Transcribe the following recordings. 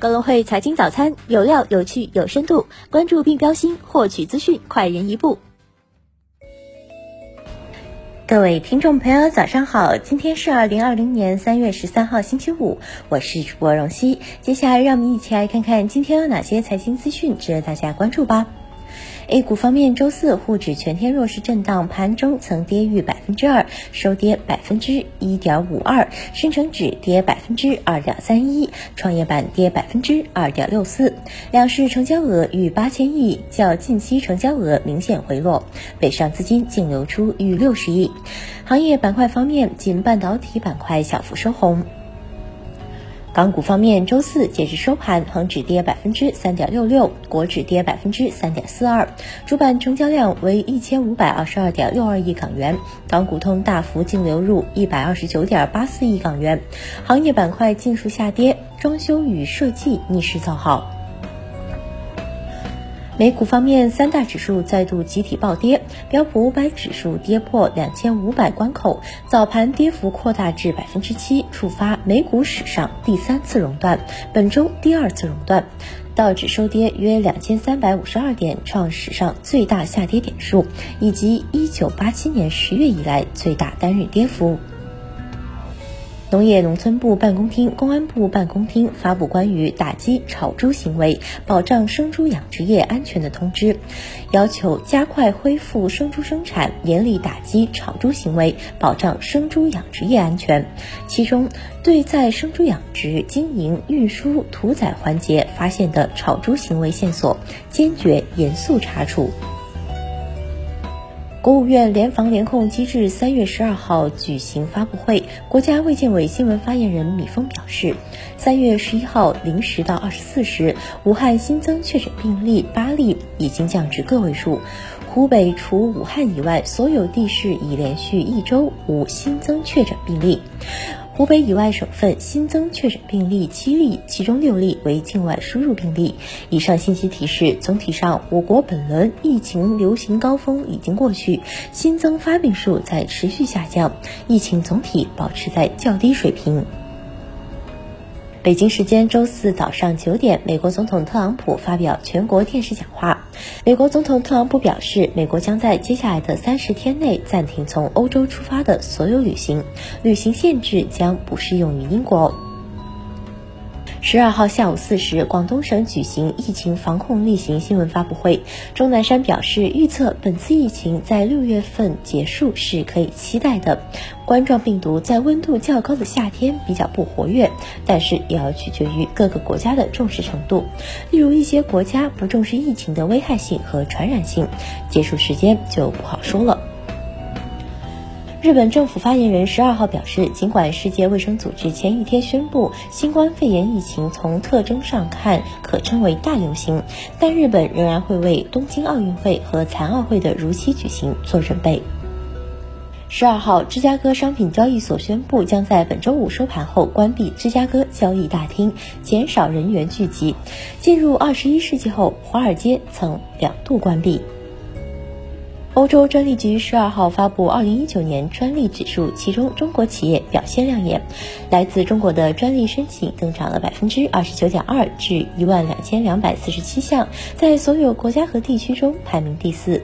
高隆汇财经早餐有料、有趣、有深度，关注并标新，获取资讯快人一步。各位听众朋友，早上好！今天是二零二零年三月十三号，星期五，我是主播荣熙。接下来，让我们一起来看看今天有哪些财经资讯值得大家关注吧。A 股方面，周四沪指全天弱势震荡，盘中曾跌逾百之二，收跌百分之一点五二；深成指跌百分之二点三一，创业板跌百分之二点六四。两市成交额逾八千亿，较近期成交额明显回落，北上资金净流出逾六十亿。行业板块方面，仅半导体板块小幅收红。港股方面，周四截至收盘，恒指跌百分之三点六六，国指跌百分之三点四二，主板成交量为一千五百二十二点六二亿港元，港股通大幅净流入一百二十九点八四亿港元，行业板块尽数下跌，装修与设计逆势造好。美股方面，三大指数再度集体暴跌，标普五百指数跌破两千五百关口，早盘跌幅扩大至百分之七，触发美股史上第三次熔断，本周第二次熔断。道指收跌约两千三百五十二点，创史上最大下跌点数，以及一九八七年十月以来最大单日跌幅。农业农村部办公厅、公安部办公厅发布关于打击炒猪行为、保障生猪养殖业安全的通知，要求加快恢复生猪生产，严厉打击炒猪行为，保障生猪养殖业安全。其中，对在生猪养殖、经营、运输、屠宰环节发现的炒猪行为线索，坚决严肃查处。国务院联防联控机制三月十二号举行发布会，国家卫健委新闻发言人米峰表示，三月十一号零时到二十四时，武汉新增确诊病例八例，已经降至个位数。湖北除武汉以外，所有地市已连续一周无新增确诊病例。湖北以外省份新增确诊病例七例，其中六例为境外输入病例。以上信息提示，总体上，我国本轮疫情流行高峰已经过去，新增发病数在持续下降，疫情总体保持在较低水平。北京时间周四早上九点，美国总统特朗普发表全国电视讲话。美国总统特朗普表示，美国将在接下来的三十天内暂停从欧洲出发的所有旅行，旅行限制将不适用于英国。十二号下午四时，广东省举行疫情防控例行新闻发布会。钟南山表示，预测本次疫情在六月份结束是可以期待的。冠状病毒在温度较高的夏天比较不活跃，但是也要取决于各个国家的重视程度。例如，一些国家不重视疫情的危害性和传染性，结束时间就不好说了。日本政府发言人十二号表示，尽管世界卫生组织前一天宣布新冠肺炎疫情从特征上看可称为大流行，但日本仍然会为东京奥运会和残奥会的如期举行做准备。十二号，芝加哥商品交易所宣布将在本周五收盘后关闭芝加哥交易大厅，减少人员聚集。进入二十一世纪后，华尔街曾两度关闭。欧洲专利局十二号发布二零一九年专利指数，其中中国企业表现亮眼，来自中国的专利申请增长了百分之二十九点二，至一万两千两百四十七项，在所有国家和地区中排名第四。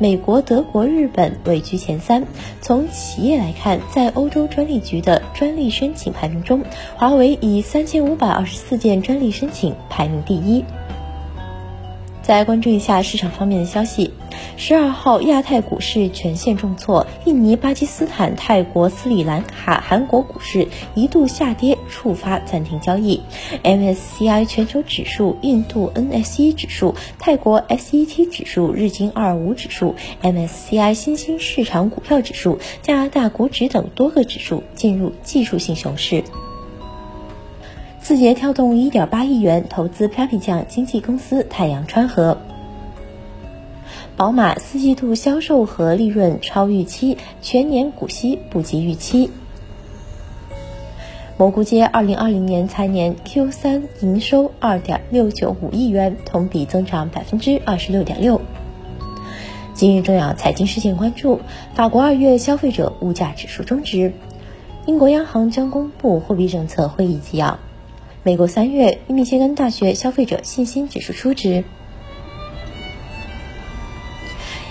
美国、德国、日本位居前三。从企业来看，在欧洲专利局的专利申请排名中，华为以三千五百二十四件专利申请排名第一。再关注一下市场方面的消息。十二号，亚太股市全线重挫，印尼、巴基斯坦、泰国、斯里兰卡、韩国股市一度下跌，触发暂停交易。MSCI 全球指数、印度 NSE 指数、泰国 SET 指数、日经二五指数、MSCI 新兴市场股票指数、加拿大股指等多个指数进入技术性熊市。字节跳动一点八亿元投资 Papi 酱经纪公司太阳川河。宝马四季度销售和利润超预期，全年股息不及预期。蘑菇街二零二零年财年 Q 三营收二点六九五亿元，同比增长百分之二十六点六。今日重要财经事件关注：法国二月消费者物价指数终值；英国央行将公布货币政策会议纪要；美国三月密歇根大学消费者信心指数初值。